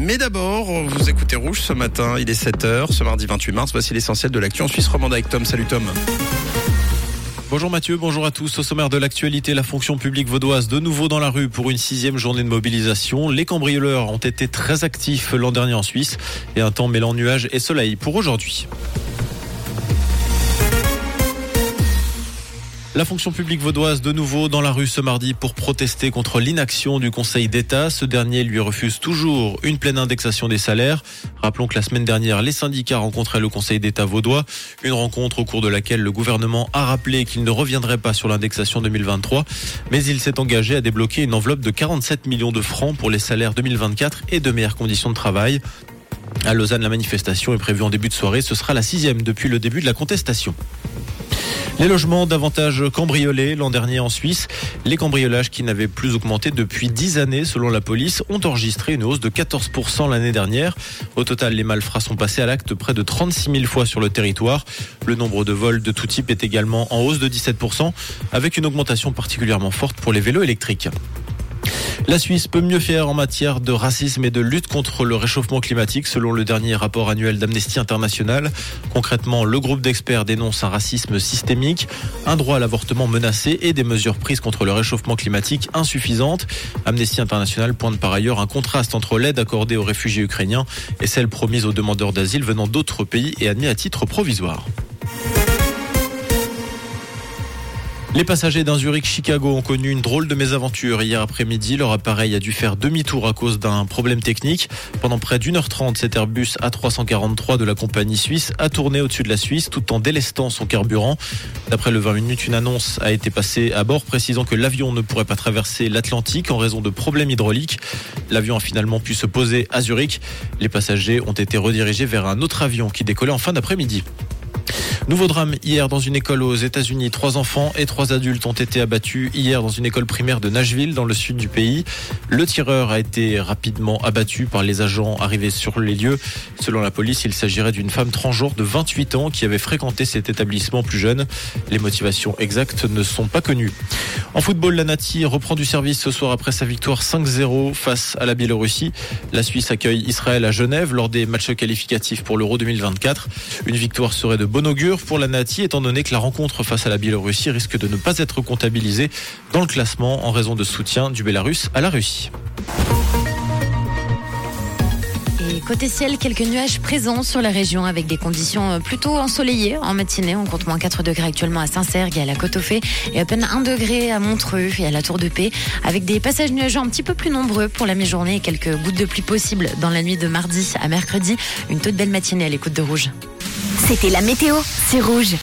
Mais d'abord, vous écoutez Rouge ce matin, il est 7h, ce mardi 28 mars, voici l'essentiel de l'actu en Suisse romande avec Tom. Salut Tom. Bonjour Mathieu, bonjour à tous. Au sommaire de l'actualité, la fonction publique vaudoise de nouveau dans la rue pour une sixième journée de mobilisation. Les cambrioleurs ont été très actifs l'an dernier en Suisse et un temps mêlant nuages et soleil pour aujourd'hui. La fonction publique vaudoise de nouveau dans la rue ce mardi pour protester contre l'inaction du Conseil d'État. Ce dernier lui refuse toujours une pleine indexation des salaires. Rappelons que la semaine dernière, les syndicats rencontraient le Conseil d'État vaudois. Une rencontre au cours de laquelle le gouvernement a rappelé qu'il ne reviendrait pas sur l'indexation 2023, mais il s'est engagé à débloquer une enveloppe de 47 millions de francs pour les salaires 2024 et de meilleures conditions de travail. À Lausanne, la manifestation est prévue en début de soirée. Ce sera la sixième depuis le début de la contestation. Les logements davantage cambriolés l'an dernier en Suisse. Les cambriolages qui n'avaient plus augmenté depuis 10 années selon la police ont enregistré une hausse de 14% l'année dernière. Au total, les malfrats sont passés à l'acte près de 36 000 fois sur le territoire. Le nombre de vols de tout type est également en hausse de 17% avec une augmentation particulièrement forte pour les vélos électriques. La Suisse peut mieux faire en matière de racisme et de lutte contre le réchauffement climatique, selon le dernier rapport annuel d'Amnesty International. Concrètement, le groupe d'experts dénonce un racisme systémique, un droit à l'avortement menacé et des mesures prises contre le réchauffement climatique insuffisantes. Amnesty International pointe par ailleurs un contraste entre l'aide accordée aux réfugiés ukrainiens et celle promise aux demandeurs d'asile venant d'autres pays et admis à titre provisoire. Les passagers d'un Zurich-Chicago ont connu une drôle de mésaventure hier après-midi. Leur appareil a dû faire demi-tour à cause d'un problème technique. Pendant près d'une heure trente, cet Airbus A343 de la compagnie suisse a tourné au-dessus de la Suisse tout en délestant son carburant. D'après le 20 minutes, une annonce a été passée à bord précisant que l'avion ne pourrait pas traverser l'Atlantique en raison de problèmes hydrauliques. L'avion a finalement pu se poser à Zurich. Les passagers ont été redirigés vers un autre avion qui décollait en fin d'après-midi. Nouveau drame hier dans une école aux États-Unis. Trois enfants et trois adultes ont été abattus hier dans une école primaire de Nashville, dans le sud du pays. Le tireur a été rapidement abattu par les agents arrivés sur les lieux. Selon la police, il s'agirait d'une femme transgenre de 28 ans qui avait fréquenté cet établissement plus jeune. Les motivations exactes ne sont pas connues. En football, la Nati reprend du service ce soir après sa victoire 5-0 face à la Biélorussie. La Suisse accueille Israël à Genève lors des matchs qualificatifs pour l'Euro 2024. Une victoire serait de bon augure pour la Nati, étant donné que la rencontre face à la Biélorussie risque de ne pas être comptabilisée dans le classement en raison de soutien du Bélarus à la Russie. Et côté ciel, quelques nuages présents sur la région avec des conditions euh, plutôt ensoleillées en matinée. On compte moins 4 degrés actuellement à Saint-Sergue et à la Côte aux et à peine 1 degré à Montreux et à la Tour de Paix avec des passages nuageux un petit peu plus nombreux pour la mi-journée et quelques gouttes de pluie possibles dans la nuit de mardi à mercredi. Une toute belle matinée à l'écoute de Rouge. C'était la météo, c'est rouge.